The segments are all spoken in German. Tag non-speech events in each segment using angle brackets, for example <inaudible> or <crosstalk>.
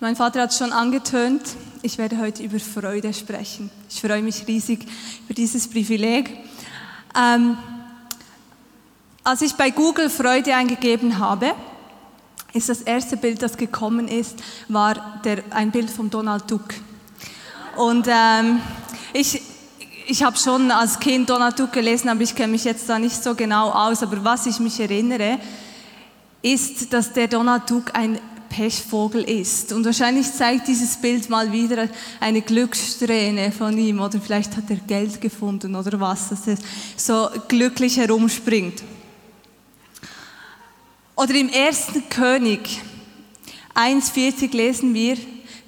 Mein Vater hat schon angetönt, ich werde heute über Freude sprechen. Ich freue mich riesig über dieses Privileg. Ähm, als ich bei Google Freude eingegeben habe, ist das erste Bild, das gekommen ist, war der, ein Bild von Donald Duck. Und ähm, ich, ich habe schon als Kind Donald Duck gelesen, aber ich kenne mich jetzt da nicht so genau aus. Aber was ich mich erinnere, ist, dass der Donald Duck ein Pechvogel ist. Und wahrscheinlich zeigt dieses Bild mal wieder eine Glückssträhne von ihm oder vielleicht hat er Geld gefunden oder was, dass er so glücklich herumspringt. Oder im ersten König 1,40 lesen wir,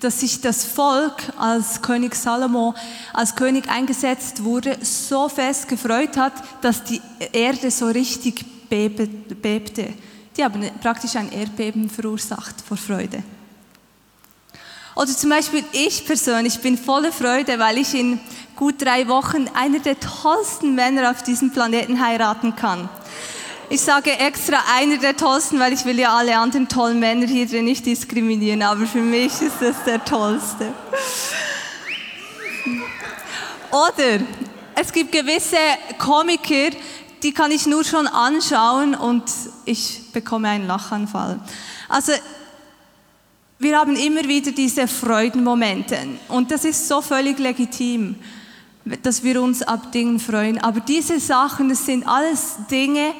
dass sich das Volk, als König Salomo als König eingesetzt wurde, so fest gefreut hat, dass die Erde so richtig bebte. Die haben praktisch ein Erdbeben verursacht vor Freude. Oder zum Beispiel ich persönlich bin voller Freude, weil ich in gut drei Wochen einer der tollsten Männer auf diesem Planeten heiraten kann. Ich sage extra einer der tollsten, weil ich will ja alle anderen tollen Männer hier drin nicht diskriminieren, aber für mich ist das der tollste. Oder es gibt gewisse Komiker, die kann ich nur schon anschauen und ich bekomme einen Lachanfall. Also wir haben immer wieder diese Freudenmomente und das ist so völlig legitim, dass wir uns ab Dingen freuen. Aber diese Sachen, das sind alles Dinge,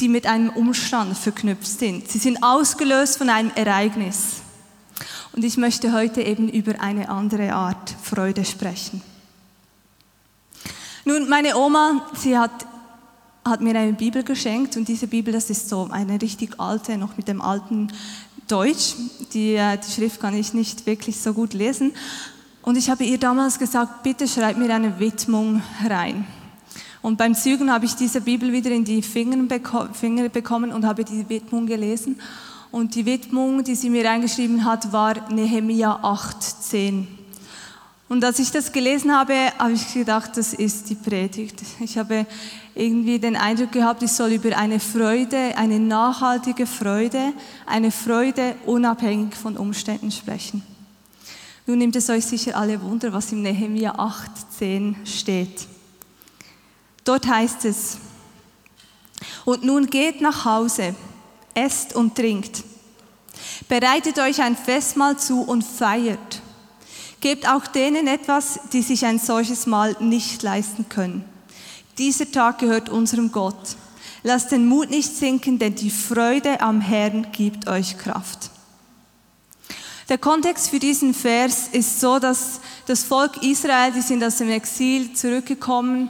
die mit einem Umstand verknüpft sind. Sie sind ausgelöst von einem Ereignis. Und ich möchte heute eben über eine andere Art Freude sprechen. Nun, meine Oma, sie hat, hat mir eine Bibel geschenkt und diese Bibel, das ist so eine richtig alte, noch mit dem alten Deutsch. Die, äh, die Schrift kann ich nicht wirklich so gut lesen. Und ich habe ihr damals gesagt, bitte schreib mir eine Widmung rein. Und beim Zügen habe ich diese Bibel wieder in die Finger bekommen und habe die Widmung gelesen. Und die Widmung, die sie mir reingeschrieben hat, war Nehemia 8,10. Und als ich das gelesen habe, habe ich gedacht, das ist die Predigt. Ich habe irgendwie den Eindruck gehabt, ich soll über eine Freude, eine nachhaltige Freude, eine Freude unabhängig von Umständen sprechen. Nun nimmt es euch sicher alle Wunder, was im Nehemia 8,10 steht. Dort heißt es, und nun geht nach Hause, esst und trinkt, bereitet euch ein Festmahl zu und feiert Gebt auch denen etwas, die sich ein solches Mal nicht leisten können. Dieser Tag gehört unserem Gott. Lasst den Mut nicht sinken, denn die Freude am Herrn gibt euch Kraft. Der Kontext für diesen Vers ist so, dass das Volk Israel, die sind aus dem Exil zurückgekommen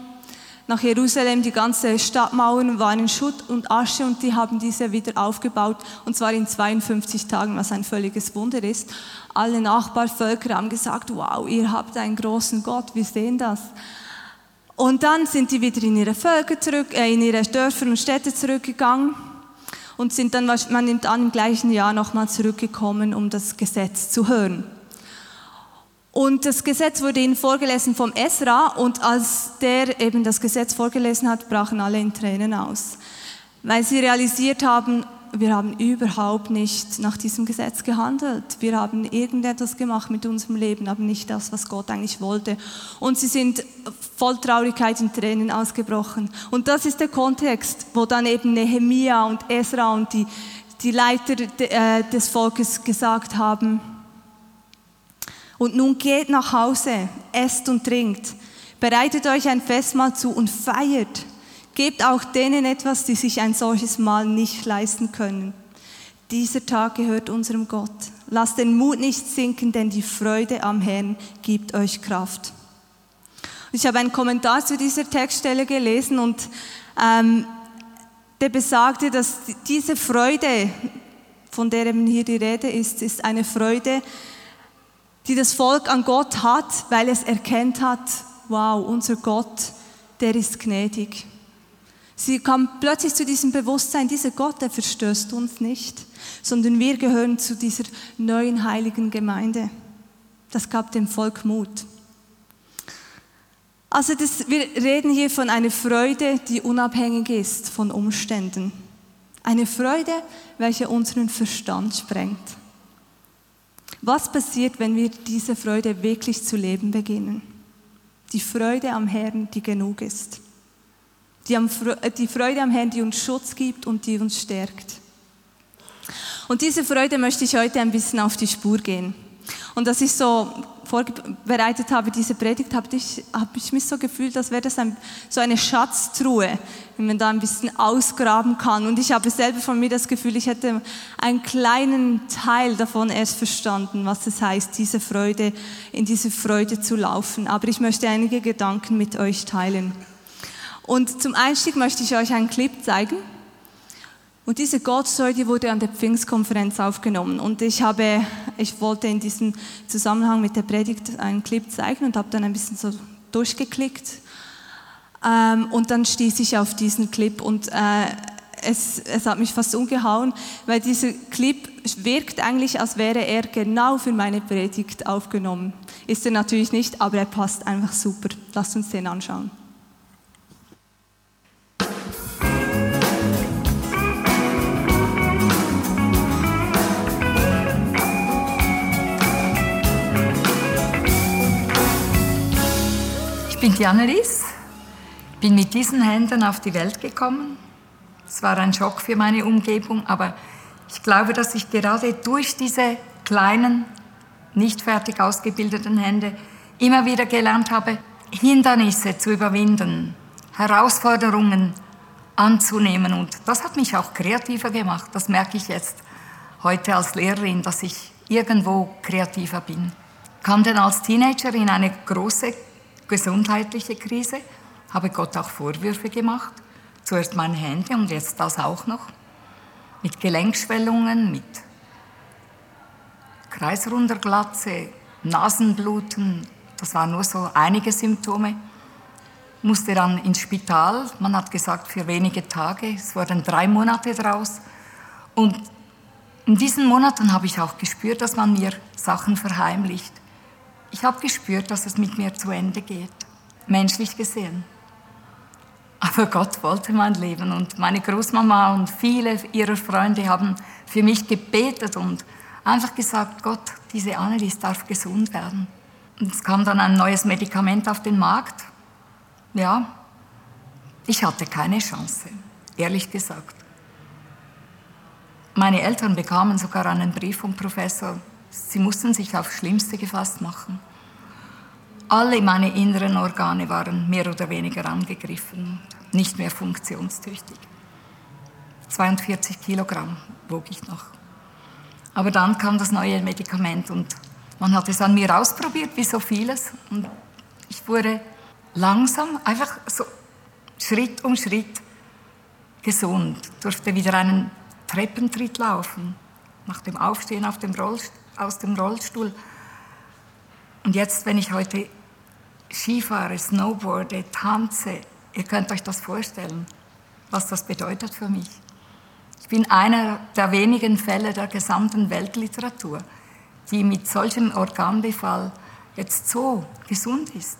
nach Jerusalem. Die ganze Stadtmauern waren in Schutt und Asche und die haben diese wieder aufgebaut und zwar in 52 Tagen, was ein völliges Wunder ist. Alle Nachbarvölker haben gesagt, wow, ihr habt einen großen Gott, wir sehen das. Und dann sind die wieder in ihre Völker zurück, äh, in ihre Dörfer und Städte zurückgegangen und sind dann, man nimmt an, im gleichen Jahr nochmal zurückgekommen, um das Gesetz zu hören. Und das Gesetz wurde ihnen vorgelesen vom Esra und als der eben das Gesetz vorgelesen hat, brachen alle in Tränen aus, weil sie realisiert haben, wir haben überhaupt nicht nach diesem Gesetz gehandelt. Wir haben irgendetwas gemacht mit unserem Leben, aber nicht das, was Gott eigentlich wollte. Und sie sind voll Traurigkeit in Tränen ausgebrochen. Und das ist der Kontext, wo dann eben Nehemia und Esra und die, die Leiter äh, des Volkes gesagt haben, und nun geht nach Hause, esst und trinkt, bereitet euch ein Festmahl zu und feiert. Gebt auch denen etwas, die sich ein solches Mahl nicht leisten können. Dieser Tag gehört unserem Gott. Lasst den Mut nicht sinken, denn die Freude am Herrn gibt euch Kraft. Ich habe einen Kommentar zu dieser Textstelle gelesen und ähm, der besagte, dass diese Freude, von der eben hier die Rede ist, ist eine Freude, die das Volk an Gott hat, weil es erkennt hat, wow, unser Gott, der ist gnädig. Sie kam plötzlich zu diesem Bewusstsein, dieser Gott, der verstößt uns nicht, sondern wir gehören zu dieser neuen heiligen Gemeinde. Das gab dem Volk Mut. Also das, wir reden hier von einer Freude, die unabhängig ist von Umständen. Eine Freude, welche unseren Verstand sprengt. Was passiert, wenn wir diese Freude wirklich zu leben beginnen? Die Freude am Herrn, die genug ist. Die, äh, die Freude am Herrn, die uns Schutz gibt und die uns stärkt. Und diese Freude möchte ich heute ein bisschen auf die Spur gehen. Und als ich so vorbereitet habe, diese Predigt, habe ich, habe ich mich so gefühlt, als wäre das ein, so eine Schatztruhe, wenn man da ein bisschen ausgraben kann. Und ich habe selber von mir das Gefühl, ich hätte einen kleinen Teil davon erst verstanden, was es heißt, diese Freude, in diese Freude zu laufen. Aber ich möchte einige Gedanken mit euch teilen. Und zum Einstieg möchte ich euch einen Clip zeigen. Und diese die wurde an der Pfingstkonferenz aufgenommen. Und ich habe, ich wollte in diesem Zusammenhang mit der Predigt einen Clip zeigen und habe dann ein bisschen so durchgeklickt. Ähm, und dann stieß ich auf diesen Clip und äh, es, es hat mich fast umgehauen, weil dieser Clip wirkt eigentlich, als wäre er genau für meine Predigt aufgenommen. Ist er natürlich nicht, aber er passt einfach super. Lasst uns den anschauen. Bin die Annelies, bin mit diesen Händen auf die Welt gekommen. Es war ein Schock für meine Umgebung, aber ich glaube, dass ich gerade durch diese kleinen, nicht fertig ausgebildeten Hände immer wieder gelernt habe, Hindernisse zu überwinden, Herausforderungen anzunehmen. Und das hat mich auch kreativer gemacht. Das merke ich jetzt heute als Lehrerin, dass ich irgendwo kreativer bin. Kam dann als Teenager in eine große gesundheitliche Krise, habe Gott auch Vorwürfe gemacht. Zuerst meine Hände und jetzt das auch noch. Mit Gelenkschwellungen, mit Kreisrunderglatze, Nasenbluten, das waren nur so einige Symptome. Musste dann ins Spital, man hat gesagt für wenige Tage, es wurden drei Monate draus. Und in diesen Monaten habe ich auch gespürt, dass man mir Sachen verheimlicht. Ich habe gespürt, dass es mit mir zu Ende geht, menschlich gesehen. Aber Gott wollte mein Leben und meine Großmama und viele ihrer Freunde haben für mich gebetet und einfach gesagt, Gott, diese Annelies darf gesund werden. Und es kam dann ein neues Medikament auf den Markt. Ja, ich hatte keine Chance, ehrlich gesagt. Meine Eltern bekamen sogar einen Brief vom Professor Sie mussten sich aufs Schlimmste gefasst machen. Alle meine inneren Organe waren mehr oder weniger angegriffen, nicht mehr funktionstüchtig. 42 Kilogramm wog ich noch. Aber dann kam das neue Medikament und man hat es an mir ausprobiert, wie so vieles. Und ich wurde langsam, einfach so Schritt um Schritt gesund, durfte wieder einen Treppentritt laufen, nach dem Aufstehen auf dem Rollstuhl aus dem Rollstuhl. Und jetzt, wenn ich heute Skifahre, Snowboarde, tanze, ihr könnt euch das vorstellen, was das bedeutet für mich. Ich bin einer der wenigen Fälle der gesamten Weltliteratur, die mit solchem Organbefall jetzt so gesund ist.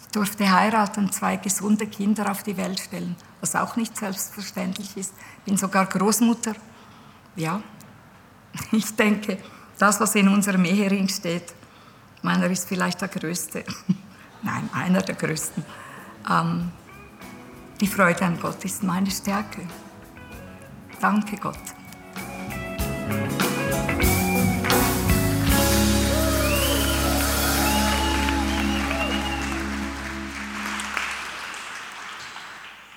Ich durfte heiraten, zwei gesunde Kinder auf die Welt stellen, was auch nicht selbstverständlich ist. Bin sogar Großmutter. Ja, <laughs> ich denke, das, was in unserem Ehering steht, meiner ist vielleicht der größte, <laughs> nein, einer der größten. Ähm, die Freude an Gott ist meine Stärke. Danke Gott.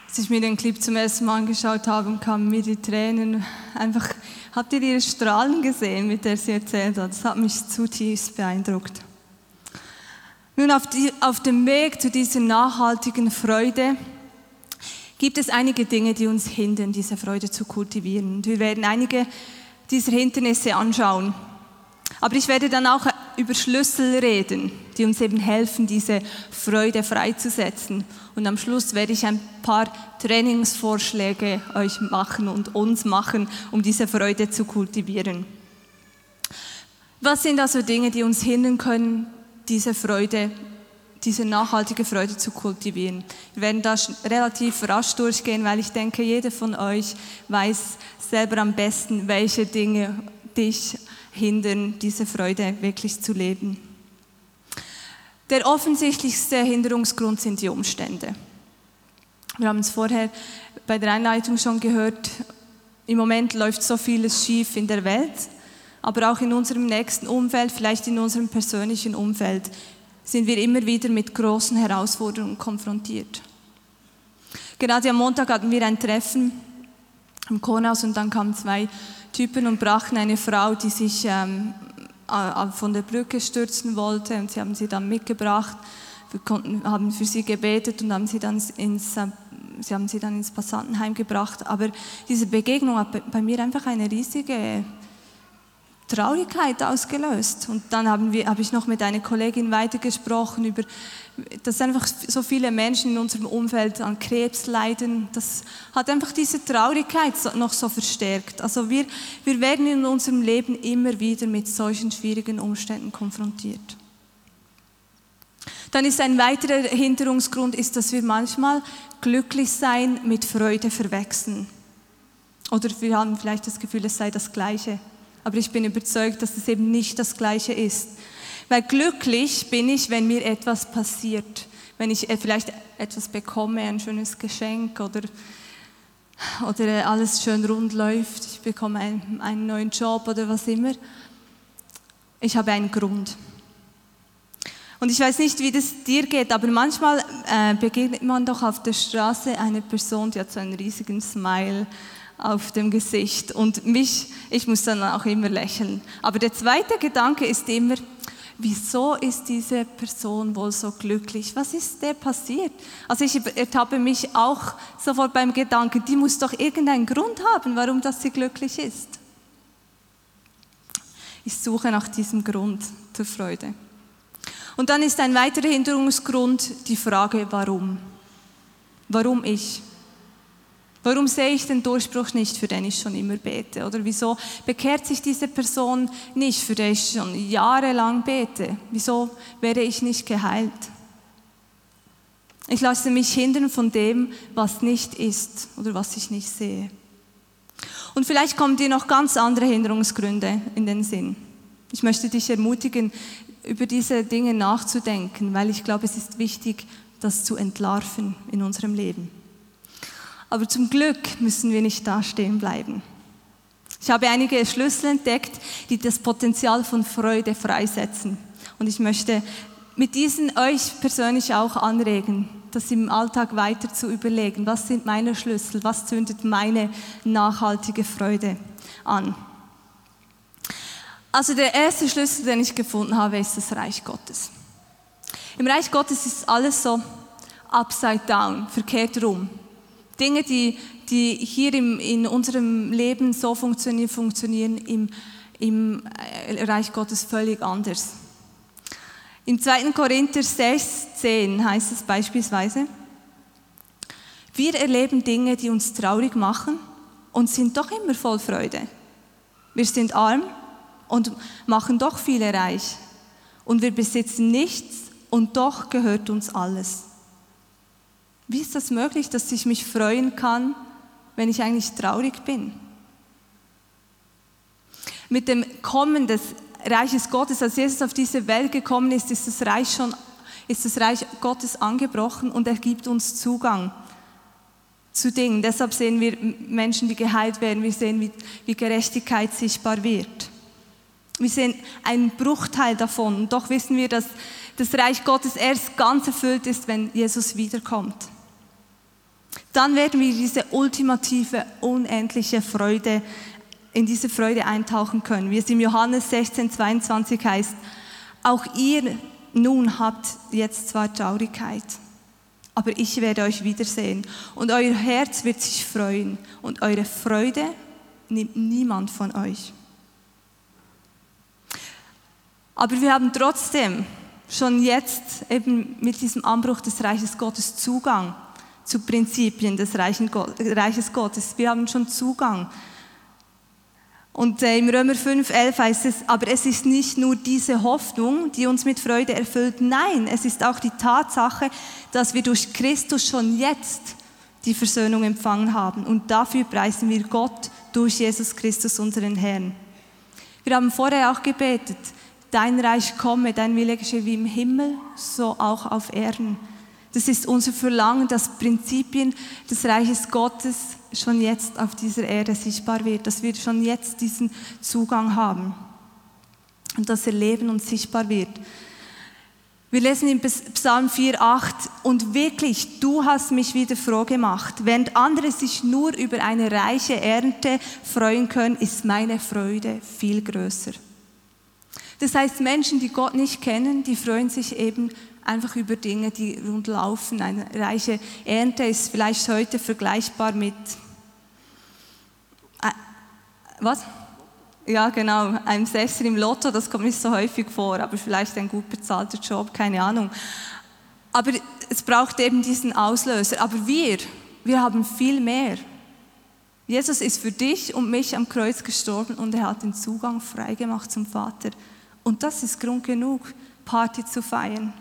Als ich mir den Clip zum ersten Mal angeschaut habe, kamen mir die Tränen einfach Habt ihr ihre Strahlen gesehen, mit der sie erzählt hat? Das hat mich zutiefst beeindruckt. Nun, auf, die, auf dem Weg zu dieser nachhaltigen Freude gibt es einige Dinge, die uns hindern, diese Freude zu kultivieren. Und wir werden einige dieser Hindernisse anschauen. Aber ich werde dann auch über Schlüssel reden, die uns eben helfen, diese Freude freizusetzen. Und am Schluss werde ich ein paar Trainingsvorschläge euch machen und uns machen, um diese Freude zu kultivieren. Was sind also Dinge, die uns hindern können, diese Freude, diese nachhaltige Freude zu kultivieren? Wir werden da relativ rasch durchgehen, weil ich denke, jeder von euch weiß selber am besten, welche Dinge dich hindern, diese Freude wirklich zu leben. Der offensichtlichste Hinderungsgrund sind die Umstände. Wir haben es vorher bei der Einleitung schon gehört, im Moment läuft so vieles schief in der Welt, aber auch in unserem nächsten Umfeld, vielleicht in unserem persönlichen Umfeld, sind wir immer wieder mit großen Herausforderungen konfrontiert. Gerade am Montag hatten wir ein Treffen im Kornhaus und dann kamen zwei Typen und brachten eine Frau, die sich ähm, von der Brücke stürzen wollte und sie haben sie dann mitgebracht. Wir konnten, haben für sie gebetet und haben sie dann ins, äh, sie haben sie dann ins Passantenheim gebracht. Aber diese Begegnung hat bei mir einfach eine riesige Traurigkeit ausgelöst. Und dann haben wir, habe ich noch mit einer Kollegin weitergesprochen über, dass einfach so viele Menschen in unserem Umfeld an Krebs leiden. Das hat einfach diese Traurigkeit noch so verstärkt. Also wir, wir werden in unserem Leben immer wieder mit solchen schwierigen Umständen konfrontiert. Dann ist ein weiterer Hinderungsgrund, ist, dass wir manchmal glücklich sein mit Freude verwechseln. Oder wir haben vielleicht das Gefühl, es sei das Gleiche. Aber ich bin überzeugt, dass es eben nicht das Gleiche ist. Weil glücklich bin ich, wenn mir etwas passiert. Wenn ich äh, vielleicht etwas bekomme, ein schönes Geschenk oder, oder äh, alles schön rund läuft. Ich bekomme einen, einen neuen Job oder was immer. Ich habe einen Grund. Und ich weiß nicht, wie das dir geht, aber manchmal äh, begegnet man doch auf der Straße eine Person, die hat so einen riesigen Smile auf dem Gesicht und mich, ich muss dann auch immer lächeln. Aber der zweite Gedanke ist immer, wieso ist diese Person wohl so glücklich? Was ist der passiert? Also ich ertappe mich auch sofort beim Gedanken, die muss doch irgendeinen Grund haben, warum das sie glücklich ist. Ich suche nach diesem Grund zur Freude. Und dann ist ein weiterer Hinderungsgrund die Frage, warum? Warum ich? Warum sehe ich den Durchbruch nicht, für den ich schon immer bete? Oder wieso bekehrt sich diese Person nicht, für die ich schon jahrelang bete? Wieso werde ich nicht geheilt? Ich lasse mich hindern von dem, was nicht ist oder was ich nicht sehe. Und vielleicht kommen dir noch ganz andere Hinderungsgründe in den Sinn. Ich möchte dich ermutigen, über diese Dinge nachzudenken, weil ich glaube, es ist wichtig, das zu entlarven in unserem Leben. Aber zum Glück müssen wir nicht da stehen bleiben. Ich habe einige Schlüssel entdeckt, die das Potenzial von Freude freisetzen. Und ich möchte mit diesen euch persönlich auch anregen, das im Alltag weiter zu überlegen. Was sind meine Schlüssel? Was zündet meine nachhaltige Freude an? Also der erste Schlüssel, den ich gefunden habe, ist das Reich Gottes. Im Reich Gottes ist alles so upside down, verkehrt rum. Dinge, die, die hier im, in unserem Leben so funktionieren, funktionieren im, im äh, Reich Gottes völlig anders. Im 2. Korinther 6, 10 heißt es beispielsweise, wir erleben Dinge, die uns traurig machen und sind doch immer voll Freude. Wir sind arm und machen doch viele reich. Und wir besitzen nichts und doch gehört uns alles. Wie ist das möglich, dass ich mich freuen kann, wenn ich eigentlich traurig bin? Mit dem Kommen des Reiches Gottes, als Jesus auf diese Welt gekommen ist, ist das Reich schon, ist das Reich Gottes angebrochen und er gibt uns Zugang zu Dingen. Deshalb sehen wir Menschen, die geheilt werden. Wir sehen, wie, wie Gerechtigkeit sichtbar wird. Wir sehen einen Bruchteil davon. Und doch wissen wir, dass das Reich Gottes erst ganz erfüllt ist, wenn Jesus wiederkommt dann werden wir diese ultimative, unendliche Freude, in diese Freude eintauchen können. Wie es im Johannes 16, 22 heißt, auch ihr nun habt jetzt zwar Traurigkeit, aber ich werde euch wiedersehen und euer Herz wird sich freuen und eure Freude nimmt niemand von euch. Aber wir haben trotzdem schon jetzt eben mit diesem Anbruch des Reiches Gottes Zugang zu Prinzipien des Reiches Gottes. Wir haben schon Zugang. Und äh, im Römer 5, 11 heißt es, aber es ist nicht nur diese Hoffnung, die uns mit Freude erfüllt. Nein, es ist auch die Tatsache, dass wir durch Christus schon jetzt die Versöhnung empfangen haben. Und dafür preisen wir Gott durch Jesus Christus, unseren Herrn. Wir haben vorher auch gebetet, dein Reich komme, dein Wille geschehe wie im Himmel, so auch auf Erden. Das ist unser Verlangen, dass Prinzipien des Reiches Gottes schon jetzt auf dieser Erde sichtbar wird, dass wir schon jetzt diesen Zugang haben und das Erleben und sichtbar wird. Wir lesen in Psalm 4,8 und wirklich, du hast mich wieder froh gemacht. Während andere sich nur über eine reiche Ernte freuen können, ist meine Freude viel größer. Das heißt, Menschen, die Gott nicht kennen, die freuen sich eben einfach über Dinge, die rundlaufen. Eine reiche Ernte ist vielleicht heute vergleichbar mit äh, was? Ja, genau, einem Sechser im Lotto, das kommt nicht so häufig vor, aber vielleicht ein gut bezahlter Job, keine Ahnung. Aber es braucht eben diesen Auslöser. Aber wir, wir haben viel mehr. Jesus ist für dich und mich am Kreuz gestorben und er hat den Zugang freigemacht zum Vater. Und das ist Grund genug, Party zu feiern.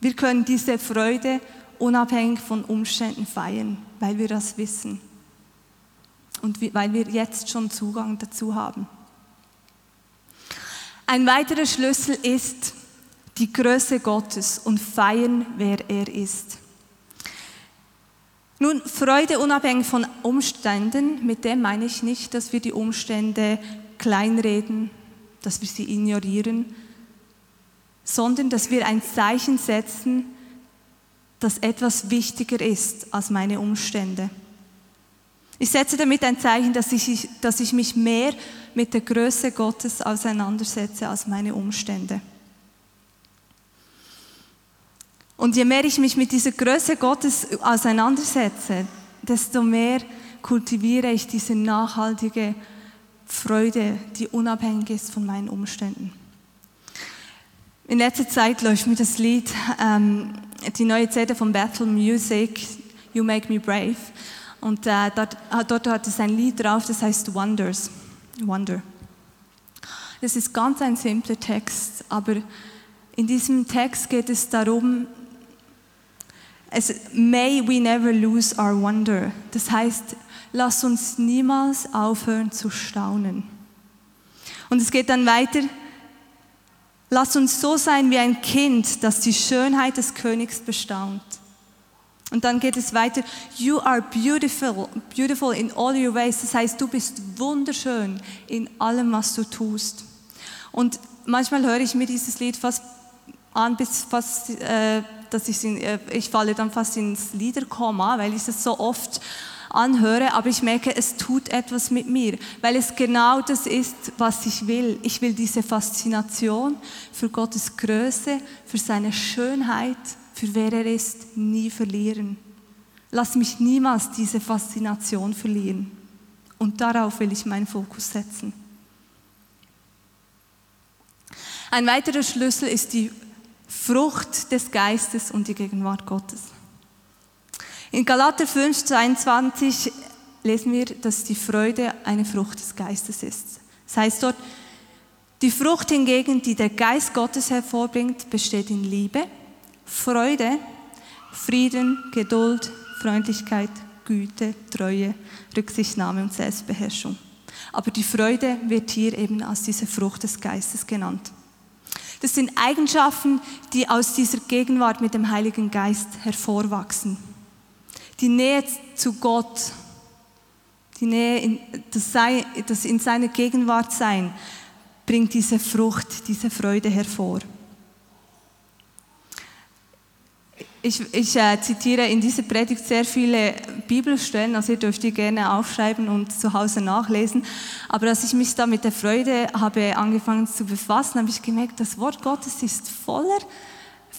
Wir können diese Freude unabhängig von Umständen feiern, weil wir das wissen und weil wir jetzt schon Zugang dazu haben. Ein weiterer Schlüssel ist die Größe Gottes und feiern, wer er ist. Nun, Freude unabhängig von Umständen, mit dem meine ich nicht, dass wir die Umstände kleinreden, dass wir sie ignorieren, sondern dass wir ein Zeichen setzen, dass etwas wichtiger ist als meine Umstände. Ich setze damit ein Zeichen, dass ich, dass ich mich mehr mit der Größe Gottes auseinandersetze als meine Umstände. Und je mehr ich mich mit dieser Größe Gottes auseinandersetze, desto mehr kultiviere ich diese nachhaltige Freude, die unabhängig ist von meinen Umständen. In letzter Zeit läuft mir das Lied, ähm, die neue CD von Battle Music, You Make Me Brave. Und äh, dort, äh, dort hat es ein Lied drauf, das heißt Wonders. Wonder. Das ist ganz ein simpler Text, aber in diesem Text geht es darum, es, may we never lose our wonder. Das heißt, lass uns niemals aufhören zu staunen. Und es geht dann weiter, lass uns so sein wie ein Kind, das die Schönheit des Königs bestaunt. Und dann geht es weiter, you are beautiful, beautiful in all your ways. Das heißt, du bist wunderschön in allem, was du tust. Und manchmal höre ich mir dieses Lied fast an, bis fast, äh, dass ich, äh, ich falle dann fast ins Liederkoma, weil ich es so oft anhöre, aber ich merke, es tut etwas mit mir, weil es genau das ist, was ich will. Ich will diese Faszination für Gottes Größe, für seine Schönheit, für wer er ist, nie verlieren. Lass mich niemals diese Faszination verlieren. Und darauf will ich meinen Fokus setzen. Ein weiterer Schlüssel ist die Frucht des Geistes und die Gegenwart Gottes. In Galater 5, 22 lesen wir, dass die Freude eine Frucht des Geistes ist. Das heißt dort, die Frucht hingegen, die der Geist Gottes hervorbringt, besteht in Liebe, Freude, Frieden, Geduld, Freundlichkeit, Güte, Treue, Rücksichtnahme und Selbstbeherrschung. Aber die Freude wird hier eben als diese Frucht des Geistes genannt. Das sind Eigenschaften, die aus dieser Gegenwart mit dem Heiligen Geist hervorwachsen. Die Nähe zu Gott, die Nähe, in, das, sei, das in seiner Gegenwart sein, bringt diese Frucht, diese Freude hervor. Ich, ich äh, zitiere in dieser Predigt sehr viele Bibelstellen, also ihr dürft die gerne aufschreiben und zu Hause nachlesen. Aber als ich mich da mit der Freude habe angefangen zu befassen, habe ich gemerkt, das Wort Gottes ist voller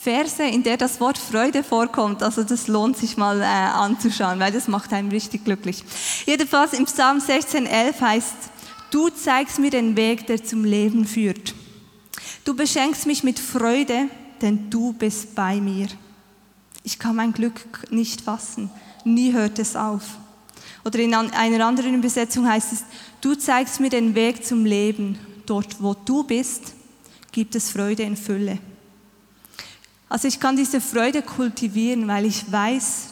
Verse, in der das Wort Freude vorkommt. Also das lohnt sich mal äh, anzuschauen, weil das macht einen richtig glücklich. Jedenfalls im Psalm 16,11 heißt, du zeigst mir den Weg, der zum Leben führt. Du beschenkst mich mit Freude, denn du bist bei mir. Ich kann mein Glück nicht fassen. Nie hört es auf. Oder in einer anderen Übersetzung heißt es, du zeigst mir den Weg zum Leben. Dort, wo du bist, gibt es Freude in Fülle. Also ich kann diese Freude kultivieren, weil ich weiß,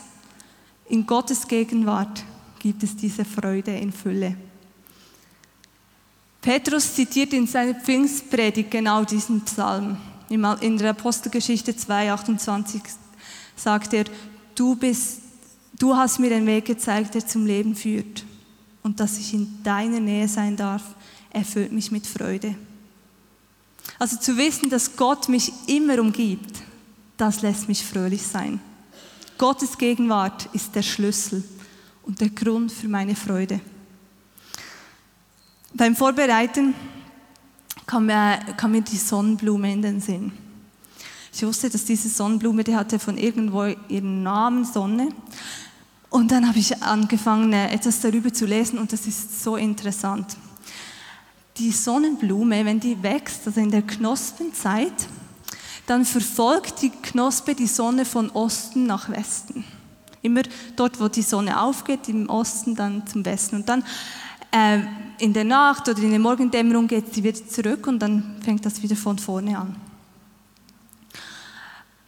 in Gottes Gegenwart gibt es diese Freude in Fülle. Petrus zitiert in seiner Pfingstpredigt genau diesen Psalm. In der Apostelgeschichte 2,28 sagt er, du, bist, du hast mir den Weg gezeigt, der zum Leben führt. Und dass ich in deiner Nähe sein darf, erfüllt mich mit Freude. Also zu wissen, dass Gott mich immer umgibt, das lässt mich fröhlich sein. Gottes Gegenwart ist der Schlüssel und der Grund für meine Freude. Beim Vorbereiten kam mir, kam mir die Sonnenblume in den Sinn. Ich wusste, dass diese Sonnenblume, die hatte von irgendwo ihren Namen Sonne. Und dann habe ich angefangen, etwas darüber zu lesen und das ist so interessant. Die Sonnenblume, wenn die wächst, also in der Knospenzeit, dann verfolgt die Knospe die Sonne von Osten nach Westen. Immer dort, wo die Sonne aufgeht, im Osten, dann zum Westen. Und dann äh, in der Nacht oder in der Morgendämmerung geht sie wieder zurück und dann fängt das wieder von vorne an.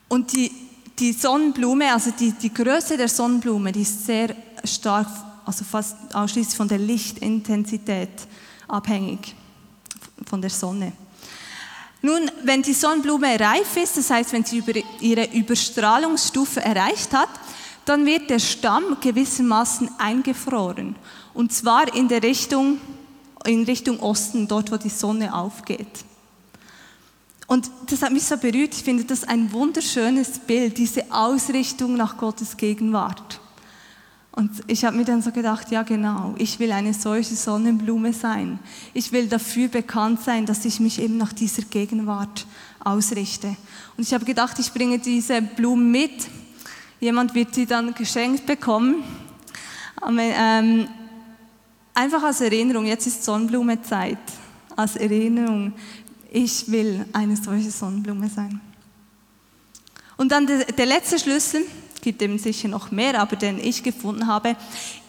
Und die, die Sonnenblume, also die, die Größe der Sonnenblume, die ist sehr stark, also fast ausschließlich von der Lichtintensität abhängig, von der Sonne. Nun, wenn die Sonnenblume reif ist, das heißt, wenn sie über ihre Überstrahlungsstufe erreicht hat, dann wird der Stamm gewissermaßen eingefroren. Und zwar in der Richtung, in Richtung Osten, dort, wo die Sonne aufgeht. Und das hat mich so berührt. Ich finde das ein wunderschönes Bild, diese Ausrichtung nach Gottes Gegenwart. Und ich habe mir dann so gedacht, ja genau, ich will eine solche Sonnenblume sein. Ich will dafür bekannt sein, dass ich mich eben nach dieser Gegenwart ausrichte. Und ich habe gedacht, ich bringe diese Blumen mit. Jemand wird sie dann geschenkt bekommen. Ähm, einfach als Erinnerung, jetzt ist Sonnenblumezeit. Als Erinnerung, ich will eine solche Sonnenblume sein. Und dann der, der letzte Schlüssel, gibt eben sicher noch mehr, aber den ich gefunden habe,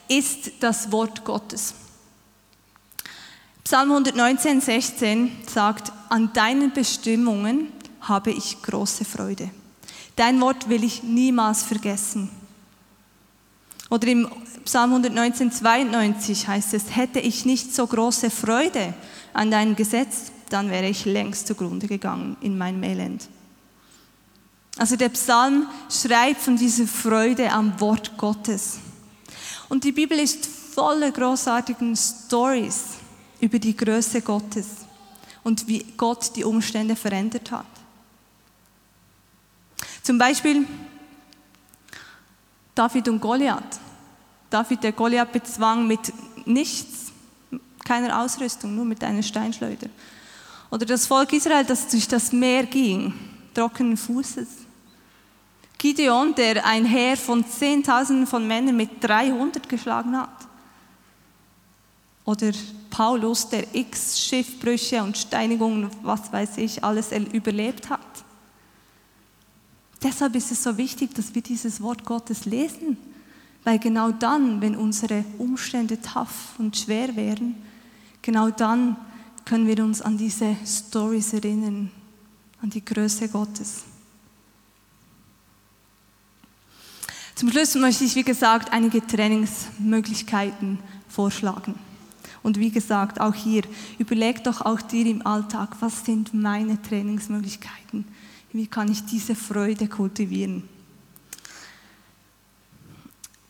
ist das Wort Gottes. Psalm 119, 16 sagt, an deinen Bestimmungen habe ich große Freude. Dein Wort will ich niemals vergessen. Oder im Psalm 119, 92 heißt es, hätte ich nicht so große Freude an deinem Gesetz, dann wäre ich längst zugrunde gegangen in meinem Elend. Also der Psalm schreibt von dieser Freude am Wort Gottes. Und die Bibel ist voller großartigen Stories über die Größe Gottes und wie Gott die Umstände verändert hat. Zum Beispiel David und Goliath. David, der Goliath bezwang mit nichts, keiner Ausrüstung, nur mit einer Steinschleuder. Oder das Volk Israel, das durch das Meer ging, trockenen Fußes. Gideon, der ein Heer von Zehntausenden von Männern mit 300 geschlagen hat. Oder Paulus, der x Schiffbrüche und Steinigungen, was weiß ich, alles überlebt hat. Deshalb ist es so wichtig, dass wir dieses Wort Gottes lesen, weil genau dann, wenn unsere Umstände tough und schwer wären, genau dann können wir uns an diese Stories erinnern, an die Größe Gottes. Zum Schluss möchte ich, wie gesagt, einige Trainingsmöglichkeiten vorschlagen. Und wie gesagt, auch hier, überleg doch auch dir im Alltag, was sind meine Trainingsmöglichkeiten? Wie kann ich diese Freude kultivieren?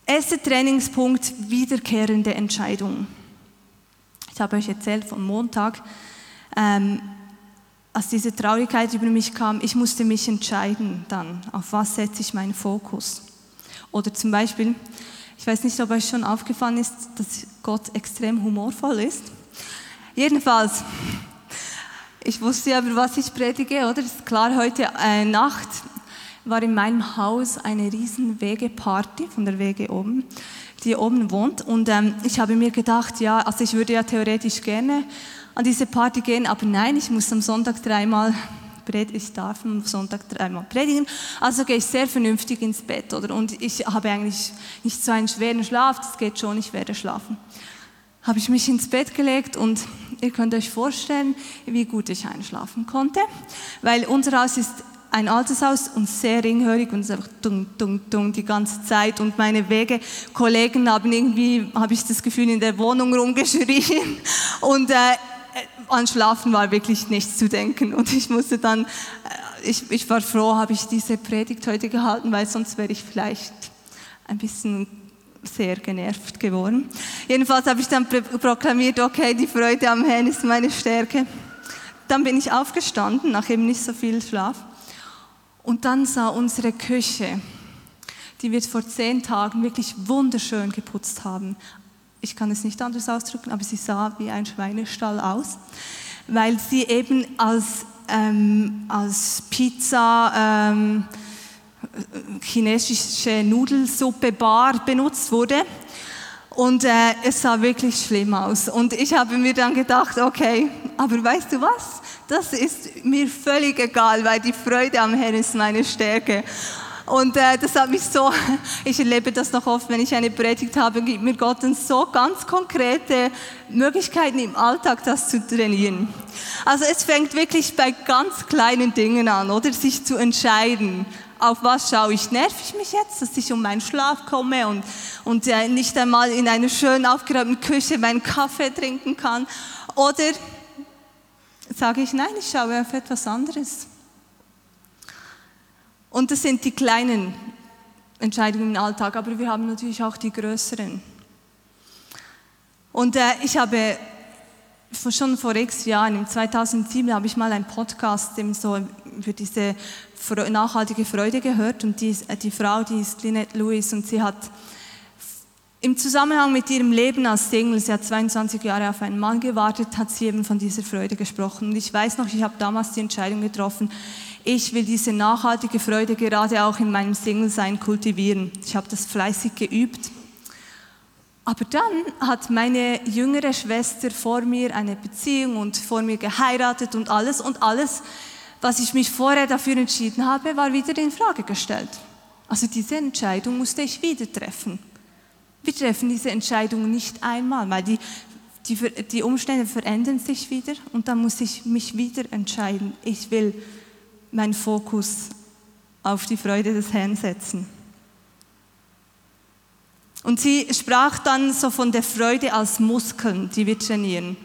Erster Trainingspunkt, wiederkehrende Entscheidungen. Ich habe euch erzählt vom Montag, ähm, als diese Traurigkeit über mich kam, ich musste mich entscheiden dann, auf was setze ich meinen Fokus. Oder zum Beispiel, ich weiß nicht, ob euch schon aufgefallen ist, dass Gott extrem humorvoll ist. Jedenfalls, ich wusste aber, was ich predige, oder? Ist klar, heute äh, Nacht war in meinem Haus eine riesen Wegeparty von der Wege oben die oben wohnt. Und ähm, ich habe mir gedacht, ja, also ich würde ja theoretisch gerne an diese Party gehen, aber nein, ich muss am Sonntag dreimal predigen, ich darf am Sonntag dreimal predigen, also gehe ich sehr vernünftig ins Bett, oder? Und ich habe eigentlich nicht so einen schweren Schlaf, das geht schon, ich werde schlafen. Habe ich mich ins Bett gelegt und ihr könnt euch vorstellen, wie gut ich einschlafen konnte, weil unser Haus ist ein altes Haus und sehr ringhörig und es ist einfach dung, dung, dung die ganze Zeit. Und meine Wegekollegen haben irgendwie, habe ich das Gefühl, in der Wohnung rumgeschrien. Und äh, an Schlafen war wirklich nichts zu denken. Und ich musste dann, äh, ich, ich war froh, habe ich diese Predigt heute gehalten, weil sonst wäre ich vielleicht ein bisschen sehr genervt geworden. Jedenfalls habe ich dann proklamiert, okay, die Freude am Herrn ist meine Stärke. Dann bin ich aufgestanden, nach eben nicht so viel Schlaf. Und dann sah unsere Küche, die wir vor zehn Tagen wirklich wunderschön geputzt haben. Ich kann es nicht anders ausdrücken, aber sie sah wie ein Schweinestall aus, weil sie eben als, ähm, als Pizza, ähm, chinesische Nudelsuppe Bar benutzt wurde. Und äh, es sah wirklich schlimm aus. Und ich habe mir dann gedacht, okay, aber weißt du was? Das ist mir völlig egal, weil die Freude am Herrn ist meine Stärke. Und äh, das hat mich so, <laughs> ich erlebe das noch oft, wenn ich eine Predigt habe, gibt mir Gott dann so ganz konkrete Möglichkeiten im Alltag, das zu trainieren. Also es fängt wirklich bei ganz kleinen Dingen an, oder? Sich zu entscheiden auf was schaue ich? Nerv ich mich jetzt, dass ich um meinen Schlaf komme und, und äh, nicht einmal in einer schön aufgeräumten Küche meinen Kaffee trinken kann? Oder sage ich, nein, ich schaue auf etwas anderes. Und das sind die kleinen Entscheidungen im Alltag, aber wir haben natürlich auch die größeren. Und äh, ich habe schon vor x Jahren, im 2007, habe ich mal einen Podcast so für diese nachhaltige Freude gehört und die, äh, die Frau, die ist Lynette Lewis und sie hat im Zusammenhang mit ihrem Leben als Single, sie hat 22 Jahre auf einen Mann gewartet, hat sie eben von dieser Freude gesprochen. Und ich weiß noch, ich habe damals die Entscheidung getroffen, ich will diese nachhaltige Freude gerade auch in meinem Single-Sein kultivieren. Ich habe das fleißig geübt. Aber dann hat meine jüngere Schwester vor mir eine Beziehung und vor mir geheiratet und alles und alles was ich mich vorher dafür entschieden habe, war wieder in Frage gestellt. Also diese Entscheidung musste ich wieder treffen. Wir treffen diese Entscheidung nicht einmal, weil die, die, die Umstände verändern sich wieder und dann muss ich mich wieder entscheiden. Ich will meinen Fokus auf die Freude des Herrn setzen. Und sie sprach dann so von der Freude als Muskeln, die wir trainieren.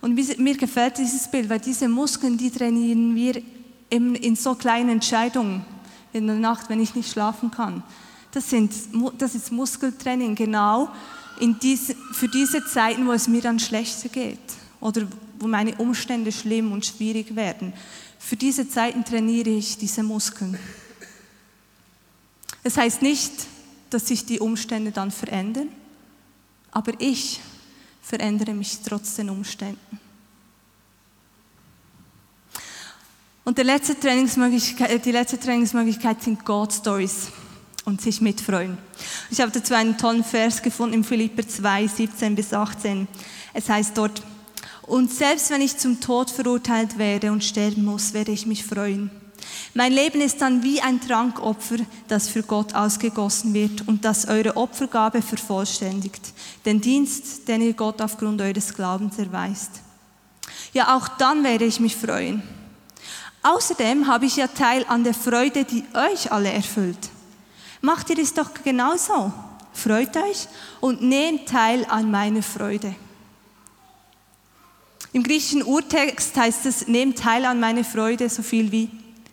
Und mir gefällt dieses Bild, weil diese Muskeln, die trainieren wir eben in so kleinen Entscheidungen in der Nacht, wenn ich nicht schlafen kann. Das, sind, das ist Muskeltraining, genau in diese, für diese Zeiten, wo es mir dann schlechter geht oder wo meine Umstände schlimm und schwierig werden. Für diese Zeiten trainiere ich diese Muskeln. Es heißt nicht, dass sich die Umstände dann verändern, aber ich verändere mich trotz den Umständen. Und die letzte Trainingsmöglichkeit, die letzte Trainingsmöglichkeit sind God Stories und sich mitfreuen. Ich habe dazu einen tollen Vers gefunden im Philipper 2, 17 bis 18. Es heißt dort, und selbst wenn ich zum Tod verurteilt werde und sterben muss, werde ich mich freuen mein Leben ist dann wie ein Trankopfer, das für Gott ausgegossen wird und das eure Opfergabe vervollständigt, den Dienst, den ihr Gott aufgrund eures Glaubens erweist. Ja, auch dann werde ich mich freuen. Außerdem habe ich ja Teil an der Freude, die euch alle erfüllt. Macht ihr es doch genauso. Freut euch und nehmt teil an meiner Freude. Im griechischen Urtext heißt es, nehmt teil an meiner Freude so viel wie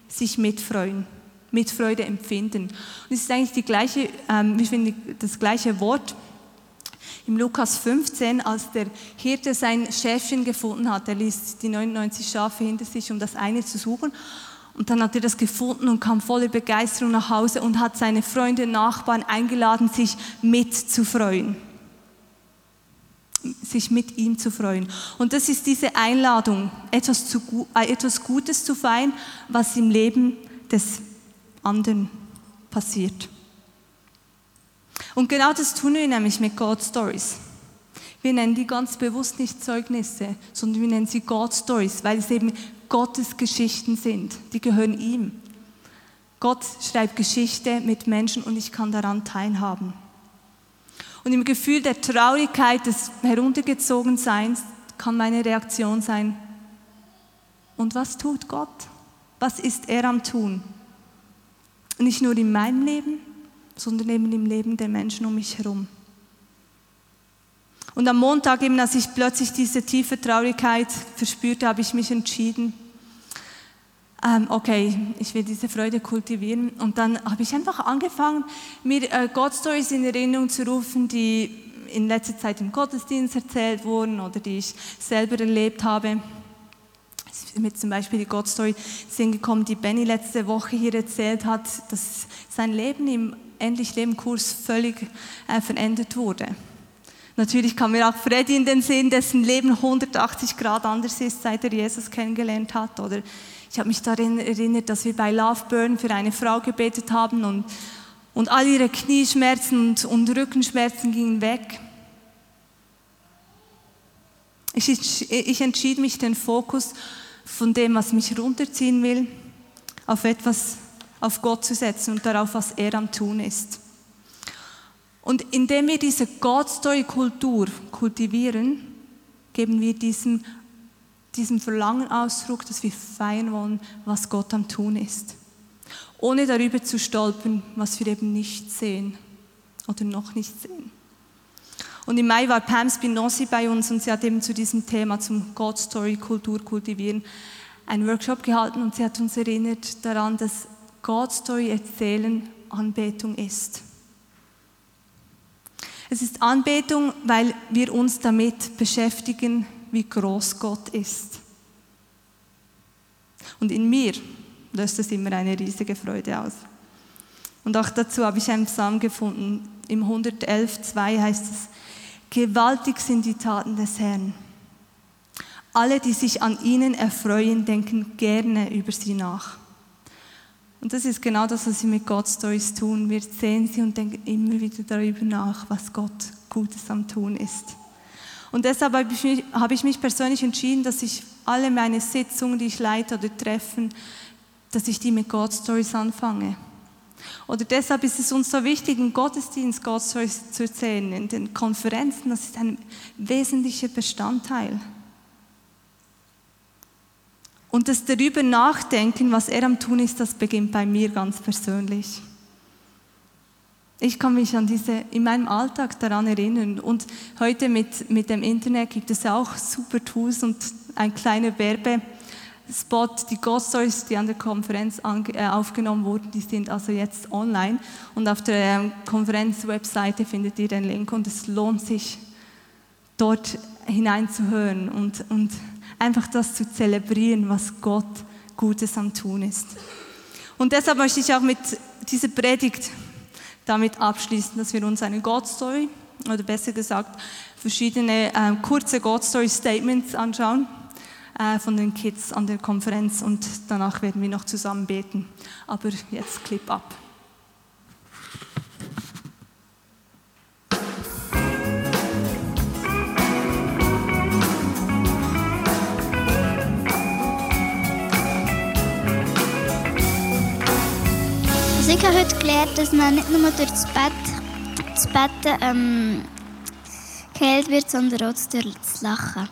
sich mitfreuen, Mitfreude empfinden. Und es ist eigentlich die gleiche, ähm, ich finde das gleiche Wort im Lukas 15, als der Hirte sein Schäfchen gefunden hat. Er ließ die 99 Schafe hinter sich, um das eine zu suchen. Und dann hat er das gefunden und kam voller Begeisterung nach Hause und hat seine Freunde und Nachbarn eingeladen, sich mitzufreuen. Sich mit ihm zu freuen. Und das ist diese Einladung, etwas, zu, äh, etwas Gutes zu feiern, was im Leben des anderen passiert. Und genau das tun wir nämlich mit God Stories. Wir nennen die ganz bewusst nicht Zeugnisse, sondern wir nennen sie God Stories, weil es eben Gottes Geschichten sind. Die gehören ihm. Gott schreibt Geschichte mit Menschen und ich kann daran teilhaben. Und im Gefühl der Traurigkeit, des Heruntergezogenseins kann meine Reaktion sein, und was tut Gott? Was ist er am Tun? Nicht nur in meinem Leben, sondern eben im Leben der Menschen um mich herum. Und am Montag, eben als ich plötzlich diese tiefe Traurigkeit verspürte, habe ich mich entschieden, ähm, okay, ich will diese Freude kultivieren. Und dann habe ich einfach angefangen, mir äh, God-Stories in Erinnerung zu rufen, die in letzter Zeit im Gottesdienst erzählt wurden oder die ich selber erlebt habe. Mir zum Beispiel die God-Story gekommen, die Benny letzte Woche hier erzählt hat, dass sein Leben im Endlich-Leben-Kurs völlig äh, verändert wurde. Natürlich kam mir auch Freddy in den Sinn, dessen Leben 180 Grad anders ist, seit er Jesus kennengelernt hat. Oder ich habe mich daran erinnert, dass wir bei Love Burn für eine Frau gebetet haben und, und all ihre Knieschmerzen und, und Rückenschmerzen gingen weg. Ich, ich entschied mich, den Fokus von dem, was mich runterziehen will, auf etwas, auf Gott zu setzen und darauf, was er am Tun ist. Und indem wir diese God-Story-Kultur kultivieren, geben wir diesem, diesem Verlangen Ausdruck, dass wir feiern wollen, was Gott am Tun ist. Ohne darüber zu stolpern, was wir eben nicht sehen oder noch nicht sehen. Und im Mai war Pam Spinosi bei uns und sie hat eben zu diesem Thema, zum God Story Kultur kultivieren, einen Workshop gehalten und sie hat uns erinnert daran, dass God Story erzählen Anbetung ist. Es ist Anbetung, weil wir uns damit beschäftigen, wie groß Gott ist. Und in mir löst es immer eine riesige Freude aus. Und auch dazu habe ich einen Psalm gefunden. Im 111,2 heißt es, Gewaltig sind die Taten des Herrn. Alle, die sich an ihnen erfreuen, denken gerne über sie nach. Und das ist genau das, was wir mit God Stories tun. Wir sehen sie und denken immer wieder darüber nach, was Gott Gutes am Tun ist. Und deshalb habe ich, mich, habe ich mich persönlich entschieden, dass ich alle meine Sitzungen, die ich leite oder Treffen, dass ich die mit God Stories anfange. Oder deshalb ist es uns so wichtig, im Gottesdienst God Stories zu erzählen, in den Konferenzen, das ist ein wesentlicher Bestandteil. Und das darüber nachdenken, was er am tun ist, das beginnt bei mir ganz persönlich. Ich kann mich an diese, in meinem Alltag daran erinnern. Und heute mit, mit dem Internet gibt es auch super Tools und ein kleiner Werbespot. Die Ghost Stories, die an der Konferenz äh, aufgenommen wurden, die sind also jetzt online. Und auf der ähm, Konferenzwebseite findet ihr den Link und es lohnt sich, dort hineinzuhören und, und einfach das zu zelebrieren, was Gott Gutes am Tun ist. Und deshalb möchte ich auch mit dieser Predigt damit abschließen, dass wir uns eine God-Story, oder besser gesagt, verschiedene äh, kurze God-Story-Statements anschauen äh, von den Kids an der Konferenz und danach werden wir noch zusammen beten. Aber jetzt Clip ab. Ich habe heute gelernt, dass man nicht nur durch das Bett, das Bett ähm, geheilt wird, sondern auch durch das Lachen.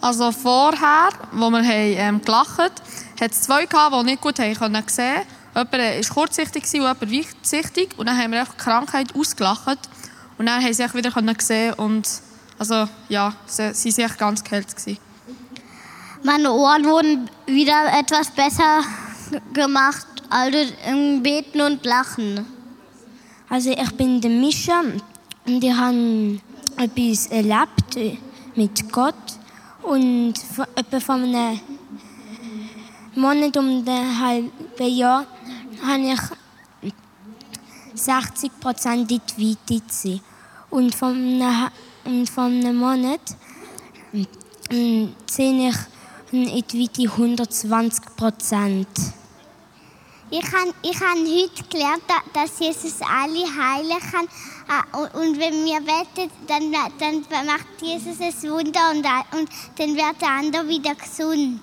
Also vorher, wo wir haben, ähm, gelacht haben, hat es zwei gehabt, die nicht gut haben können sehen Jemand war kurzsichtig und jemand weitsichtig. Und dann haben wir die Krankheit ausgelacht. Und dann haben sie sich wieder sehen und also, ja, sie, sie waren ganz geheilt. Meine Ohren wurden wieder etwas besser gemacht also im Beten und Lachen. Also ich bin der Mischa und ich habe etwas erlebt mit Gott und etwa von einem Monat um ein halbes Jahr habe ich 60 Prozent in die Weite. Und von einem, und von einem Monat ähm, sehe ich in die Weite 120 Prozent. Ich habe ich hab heute gelernt, dass Jesus alle heilen kann. Ah, und wenn wir beten, dann, dann macht Jesus ein Wunder und, und dann wird der andere wieder gesund.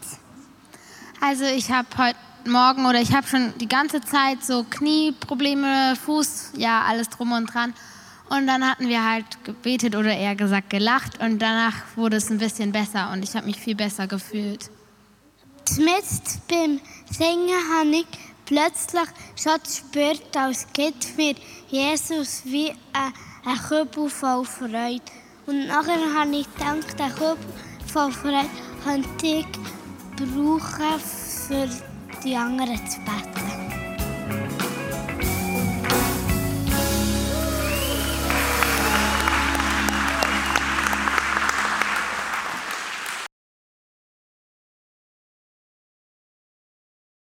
Also ich habe heute Morgen oder ich habe schon die ganze Zeit so Knieprobleme, Fuß, ja, alles drum und dran. Und dann hatten wir halt gebetet oder eher gesagt gelacht und danach wurde es ein bisschen besser und ich habe mich viel besser gefühlt. Zumindest beim Singen habe ich plötzlich schon gespürt, als gibt mir Jesus wie ein, ein Kübel voll Freude. Und nachher habe ich gedacht, den Kopf von Fred könnte ich brauchen, für die anderen zu beten.